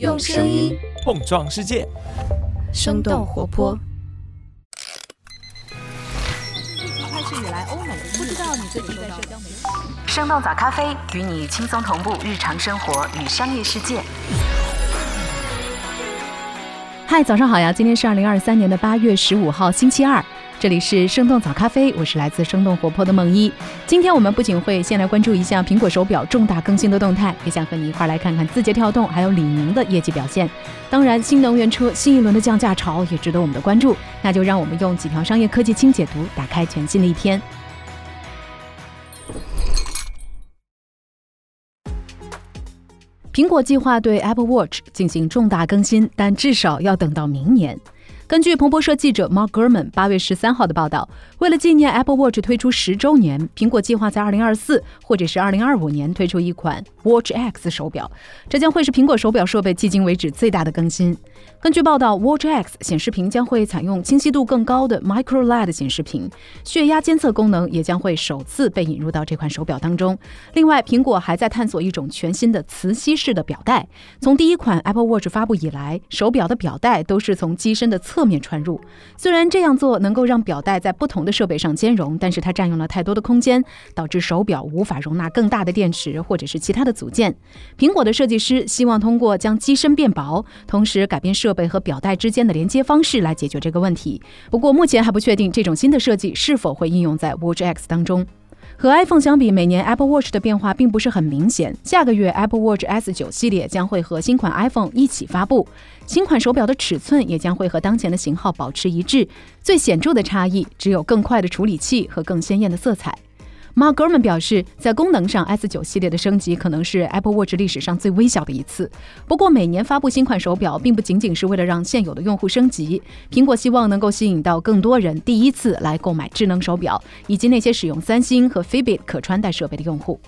用声音碰撞世界，生动活泼。开始以来，欧美不知道你最近在社交媒体。生动早咖啡与你轻松同步日常生活与商业世界。嗨，早上好呀！今天是二零二三年的八月十五号，星期二。这里是生动早咖啡，我是来自生动活泼的梦一。今天我们不仅会先来关注一下苹果手表重大更新的动态，也想和你一块来看看字节跳动还有李宁的业绩表现。当然，新能源车新一轮的降价潮也值得我们的关注。那就让我们用几条商业科技轻解读，打开全新的一天。苹果计划对 Apple Watch 进行重大更新，但至少要等到明年。根据彭博社记者 Mark Gurman 八月十三号的报道，为了纪念 Apple Watch 推出十周年，苹果计划在二零二四或者是二零二五年推出一款 Watch X 手表，这将会是苹果手表设备迄今为止最大的更新。根据报道，Watch X 显示屏将会采用清晰度更高的 Micro LED 显示屏，血压监测功能也将会首次被引入到这款手表当中。另外，苹果还在探索一种全新的磁吸式的表带。从第一款 Apple Watch 发布以来，手表的表带都是从机身的侧面穿入。虽然这样做能够让表带在不同的设备上兼容，但是它占用了太多的空间，导致手表无法容纳更大的电池或者是其他的组件。苹果的设计师希望通过将机身变薄，同时改变设备和表带之间的连接方式来解决这个问题。不过目前还不确定这种新的设计是否会应用在 Watch X 当中。和 iPhone 相比，每年 Apple Watch 的变化并不是很明显。下个月 Apple Watch S9 系列将会和新款 iPhone 一起发布，新款手表的尺寸也将会和当前的型号保持一致。最显著的差异只有更快的处理器和更鲜艳的色彩。Mark Gurman 表示，在功能上，S9 系列的升级可能是 Apple Watch 历史上最微小的一次。不过，每年发布新款手表，并不仅仅是为了让现有的用户升级。苹果希望能够吸引到更多人第一次来购买智能手表，以及那些使用三星和 Fitbit 可穿戴设备的用户。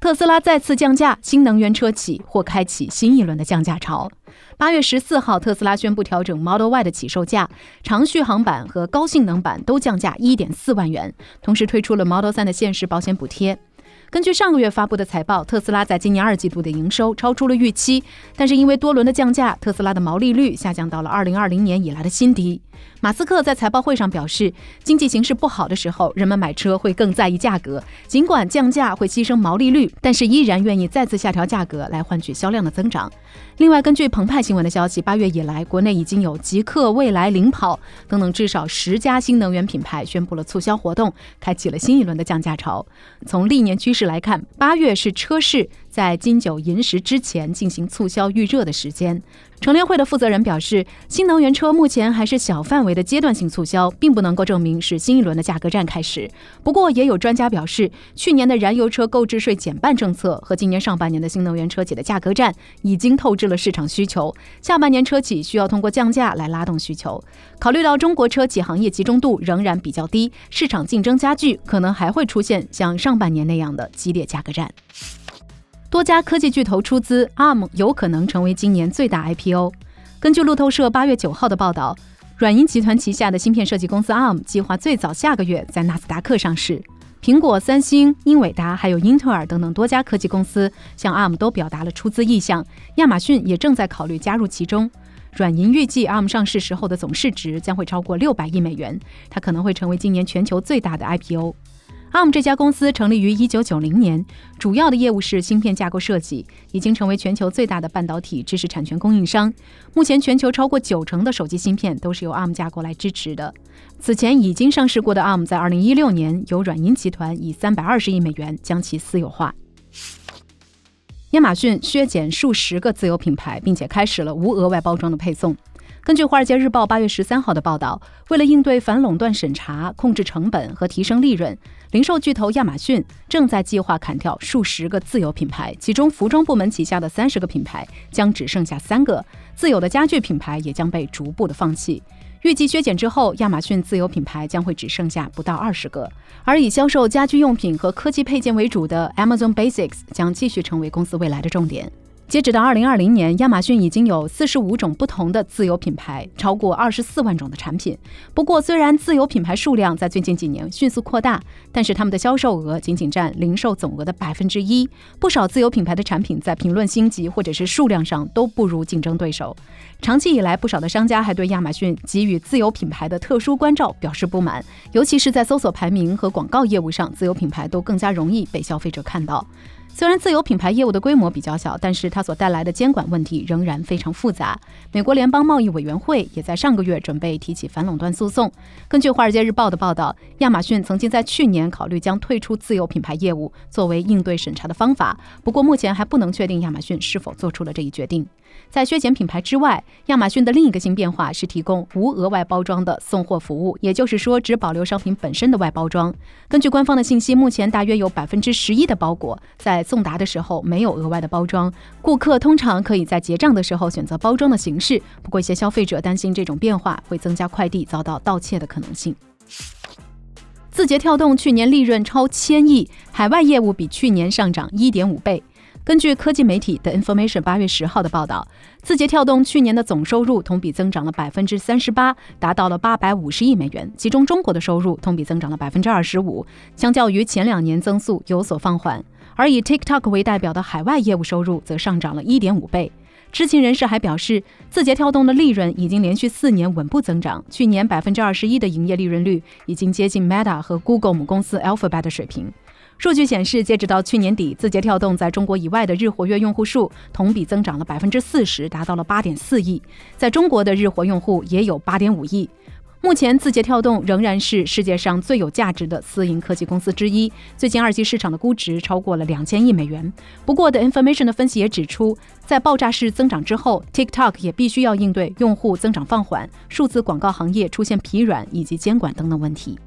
特斯拉再次降价，新能源车企或开启新一轮的降价潮。八月十四号，特斯拉宣布调整 Model Y 的起售价，长续航版和高性能版都降价一点四万元，同时推出了 Model 3的限时保险补贴。根据上个月发布的财报，特斯拉在今年二季度的营收超出了预期，但是因为多轮的降价，特斯拉的毛利率下降到了二零二零年以来的新低。马斯克在财报会上表示，经济形势不好的时候，人们买车会更在意价格。尽管降价会牺牲毛利率，但是依然愿意再次下调价格来换取销量的增长。另外，根据澎湃新闻的消息，八月以来，国内已经有极客、未来、领跑等等至少十家新能源品牌宣布了促销活动，开启了新一轮的降价潮。从历年趋势来看，八月是车市。在金九银十之前进行促销预热的时间，乘联会的负责人表示，新能源车目前还是小范围的阶段性促销，并不能够证明是新一轮的价格战开始。不过，也有专家表示，去年的燃油车购置税减半政策和今年上半年的新能源车企的价格战已经透支了市场需求，下半年车企需要通过降价来拉动需求。考虑到中国车企行业集中度仍然比较低，市场竞争加剧，可能还会出现像上半年那样的激烈价格战。多家科技巨头出资，ARM 有可能成为今年最大 IPO。根据路透社八月九号的报道，软银集团旗下的芯片设计公司 ARM 计划最早下个月在纳斯达克上市。苹果、三星、英伟达还有英特尔等等多家科技公司向 ARM 都表达了出资意向，亚马逊也正在考虑加入其中。软银预计 ARM 上市时候的总市值将会超过六百亿美元，它可能会成为今年全球最大的 IPO。ARM 这家公司成立于1990年，主要的业务是芯片架构设计，已经成为全球最大的半导体知识产权供应商。目前，全球超过九成的手机芯片都是由 ARM 架构来支持的。此前已经上市过的 ARM，在2016年由软银集团以320亿美元将其私有化。亚马逊削减数十个自有品牌，并且开始了无额外包装的配送。根据《华尔街日报》八月十三号的报道，为了应对反垄断审查、控制成本和提升利润，零售巨头亚马逊正在计划砍掉数十个自有品牌，其中服装部门旗下的三十个品牌将只剩下三个，自有的家具品牌也将被逐步的放弃。预计削减之后，亚马逊自有品牌将会只剩下不到二十个，而以销售家居用品和科技配件为主的 Amazon Basics 将继续成为公司未来的重点。截止到二零二零年，亚马逊已经有四十五种不同的自有品牌，超过二十四万种的产品。不过，虽然自有品牌数量在最近几年迅速扩大，但是他们的销售额仅仅占零售总额的百分之一。不少自有品牌的产品在评论星级或者是数量上都不如竞争对手。长期以来，不少的商家还对亚马逊给予自有品牌的特殊关照表示不满，尤其是在搜索排名和广告业务上，自有品牌都更加容易被消费者看到。虽然自有品牌业务的规模比较小，但是它所带来的监管问题仍然非常复杂。美国联邦贸易委员会也在上个月准备提起反垄断诉讼。根据《华尔街日报》的报道，亚马逊曾经在去年考虑将退出自有品牌业务作为应对审查的方法，不过目前还不能确定亚马逊是否做出了这一决定。在削减品牌之外，亚马逊的另一个新变化是提供无额外包装的送货服务，也就是说，只保留商品本身的外包装。根据官方的信息，目前大约有百分之十一的包裹在送达的时候没有额外的包装，顾客通常可以在结账的时候选择包装的形式。不过，一些消费者担心这种变化会增加快递遭到盗窃的可能性。字节跳动去年利润超千亿，海外业务比去年上涨一点五倍。根据科技媒体的 Information 八月十号的报道，字节跳动去年的总收入同比增长了百分之三十八，达到了八百五十亿美元。其中，中国的收入同比增长了百分之二十五，相较于前两年增速有所放缓。而以 TikTok 为代表的海外业务收入则上涨了一点五倍。知情人士还表示，字节跳动的利润已经连续四年稳步增长，去年百分之二十一的营业利润率已经接近 Meta 和 Google 母公司 Alphabet 的水平。数据显示，截止到去年底，字节跳动在中国以外的日活跃用户数同比增长了百分之四十，达到了八点四亿。在中国的日活用户也有八点五亿。目前，字节跳动仍然是世界上最有价值的私营科技公司之一。最近二级市场的估值超过了两千亿美元。不过，The Information 的分析也指出，在爆炸式增长之后，TikTok 也必须要应对用户增长放缓、数字广告行业出现疲软以及监管等等问题。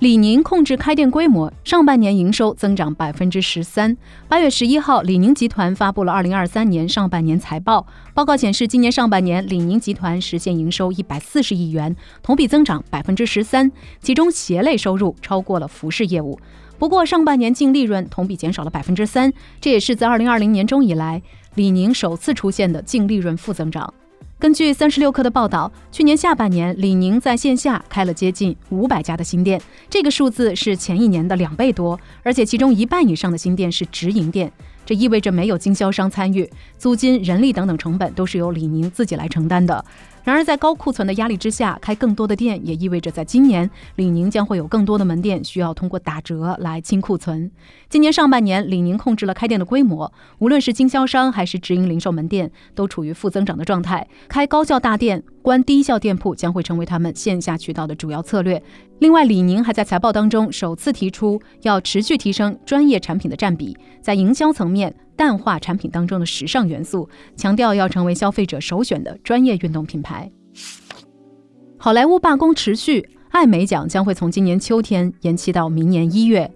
李宁控制开店规模，上半年营收增长百分之十三。八月十一号，李宁集团发布了二零二三年上半年财报。报告显示，今年上半年李宁集团实现营收一百四十亿元，同比增长百分之十三。其中鞋类收入超过了服饰业务。不过，上半年净利润同比减少了百分之三，这也是自二零二零年中以来李宁首次出现的净利润负增长。根据三十六氪的报道，去年下半年，李宁在线下开了接近五百家的新店，这个数字是前一年的两倍多，而且其中一半以上的新店是直营店。这意味着没有经销商参与，租金、人力等等成本都是由李宁自己来承担的。然而，在高库存的压力之下，开更多的店也意味着在今年，李宁将会有更多的门店需要通过打折来清库存。今年上半年，李宁控制了开店的规模，无论是经销商还是直营零售门店，都处于负增长的状态。开高效大店。关低效店铺将会成为他们线下渠道的主要策略。另外，李宁还在财报当中首次提出要持续提升专业产品的占比，在营销层面淡化产品当中的时尚元素，强调要成为消费者首选的专业运动品牌。好莱坞罢工持续，艾美奖将会从今年秋天延期到明年一月。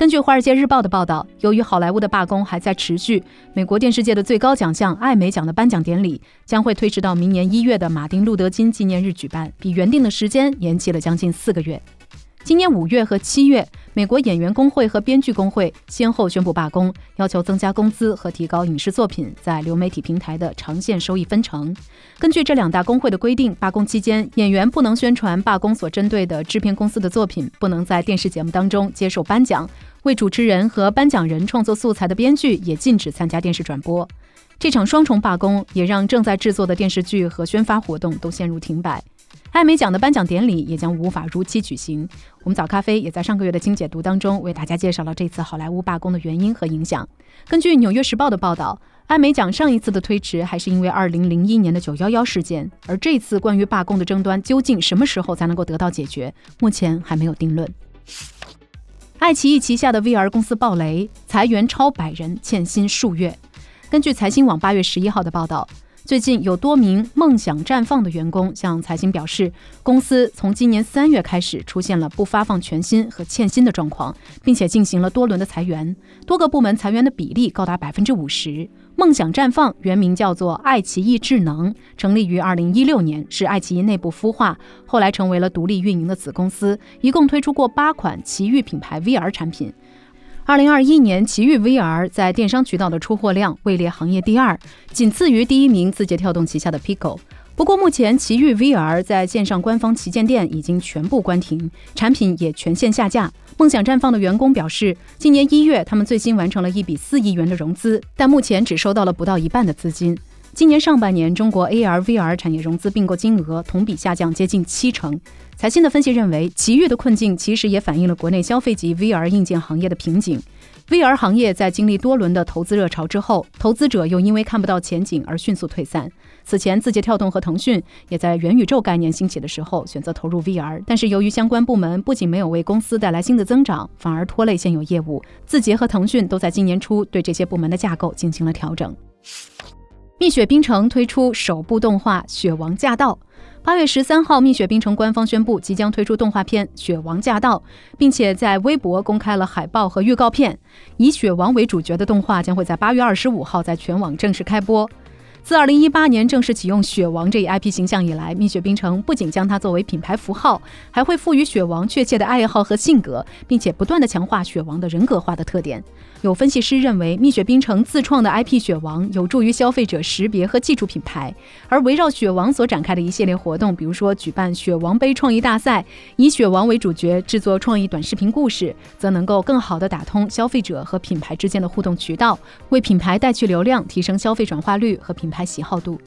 根据《华尔街日报》的报道，由于好莱坞的罢工还在持续，美国电视界的最高奖项艾美奖的颁奖典礼将会推迟到明年一月的马丁·路德·金纪念日举办，比原定的时间延期了将近四个月。今年五月和七月，美国演员工会和编剧工会先后宣布罢工，要求增加工资和提高影视作品在流媒体平台的长线收益分成。根据这两大工会的规定，罢工期间，演员不能宣传罢工所针对的制片公司的作品，不能在电视节目当中接受颁奖。为主持人和颁奖人创作素材的编剧也禁止参加电视转播。这场双重罢工也让正在制作的电视剧和宣发活动都陷入停摆。艾美奖的颁奖典礼也将无法如期举行。我们早咖啡也在上个月的精解读当中为大家介绍了这次好莱坞罢工的原因和影响。根据《纽约时报》的报道，艾美奖上一次的推迟还是因为2001年的911事件，而这次关于罢工的争端究竟什么时候才能够得到解决，目前还没有定论。爱奇艺旗下的 VR 公司暴雷，裁员超百人，欠薪数月。根据财新网八月十一号的报道，最近有多名梦想绽放的员工向财新表示，公司从今年三月开始出现了不发放全薪和欠薪的状况，并且进行了多轮的裁员，多个部门裁员的比例高达百分之五十。梦想绽放原名叫做爱奇艺智能，成立于二零一六年，是爱奇艺内部孵化，后来成为了独立运营的子公司，一共推出过八款奇遇品牌 VR 产品。二零二一年，奇遇 VR 在电商渠道的出货量位列行业第二，仅次于第一名字节跳动旗下的 Pico。不过，目前奇遇 VR 在线上官方旗舰店已经全部关停，产品也全线下架。梦想绽放的员工表示，今年一月他们最新完成了一笔四亿元的融资，但目前只收到了不到一半的资金。今年上半年，中国 AR VR 产业融资并购金额同比下降接近七成。财新的分析认为，奇遇的困境其实也反映了国内消费级 VR 硬件行业的瓶颈。VR 行业在经历多轮的投资热潮之后，投资者又因为看不到前景而迅速退散。此前，字节跳动和腾讯也在元宇宙概念兴起的时候选择投入 VR，但是由于相关部门不仅没有为公司带来新的增长，反而拖累现有业务。字节和腾讯都在今年初对这些部门的架构进行了调整。蜜雪冰城推出首部动画《雪王驾到》。八月十三号，蜜雪冰城官方宣布即将推出动画片《雪王驾到》，并且在微博公开了海报和预告片。以雪王为主角的动画将会在八月二十五号在全网正式开播。自二零一八年正式启用雪王这一 IP 形象以来，蜜雪冰城不仅将它作为品牌符号，还会赋予雪王确切的爱好和性格，并且不断的强化雪王的人格化的特点。有分析师认为，蜜雪冰城自创的 IP 雪王有助于消费者识别和记住品牌，而围绕雪王所展开的一系列活动，比如说举办雪王杯创意大赛，以雪王为主角制作创意短视频故事，则能够更好地打通消费者和品牌之间的互动渠道，为品牌带去流量，提升消费转化率和品牌喜好度。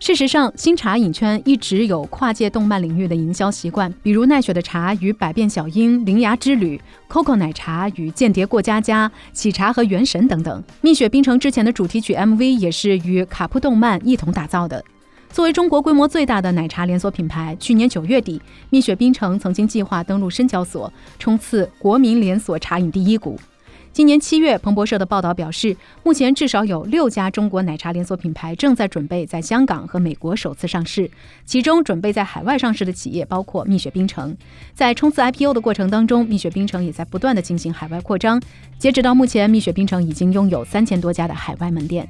事实上，新茶饮圈一直有跨界动漫领域的营销习惯，比如奈雪的茶与百变小樱、铃芽之旅、Coco 奶茶与间谍过家家、喜茶和原神等等。蜜雪冰城之前的主题曲 MV 也是与卡普动漫一同打造的。作为中国规模最大的奶茶连锁品牌，去年九月底，蜜雪冰城曾经计划登陆深交所，冲刺国民连锁茶饮第一股。今年七月，彭博社的报道表示，目前至少有六家中国奶茶连锁品牌正在准备在香港和美国首次上市，其中准备在海外上市的企业包括蜜雪冰城。在冲刺 IPO 的过程当中，蜜雪冰城也在不断的进行海外扩张。截止到目前，蜜雪冰城已经拥有三千多家的海外门店。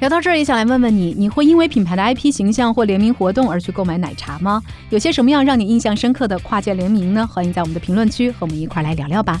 聊到这儿，也想来问问你，你会因为品牌的 IP 形象或联名活动而去购买奶茶吗？有些什么样让你印象深刻的跨界联名呢？欢迎在我们的评论区和我们一块来聊聊吧。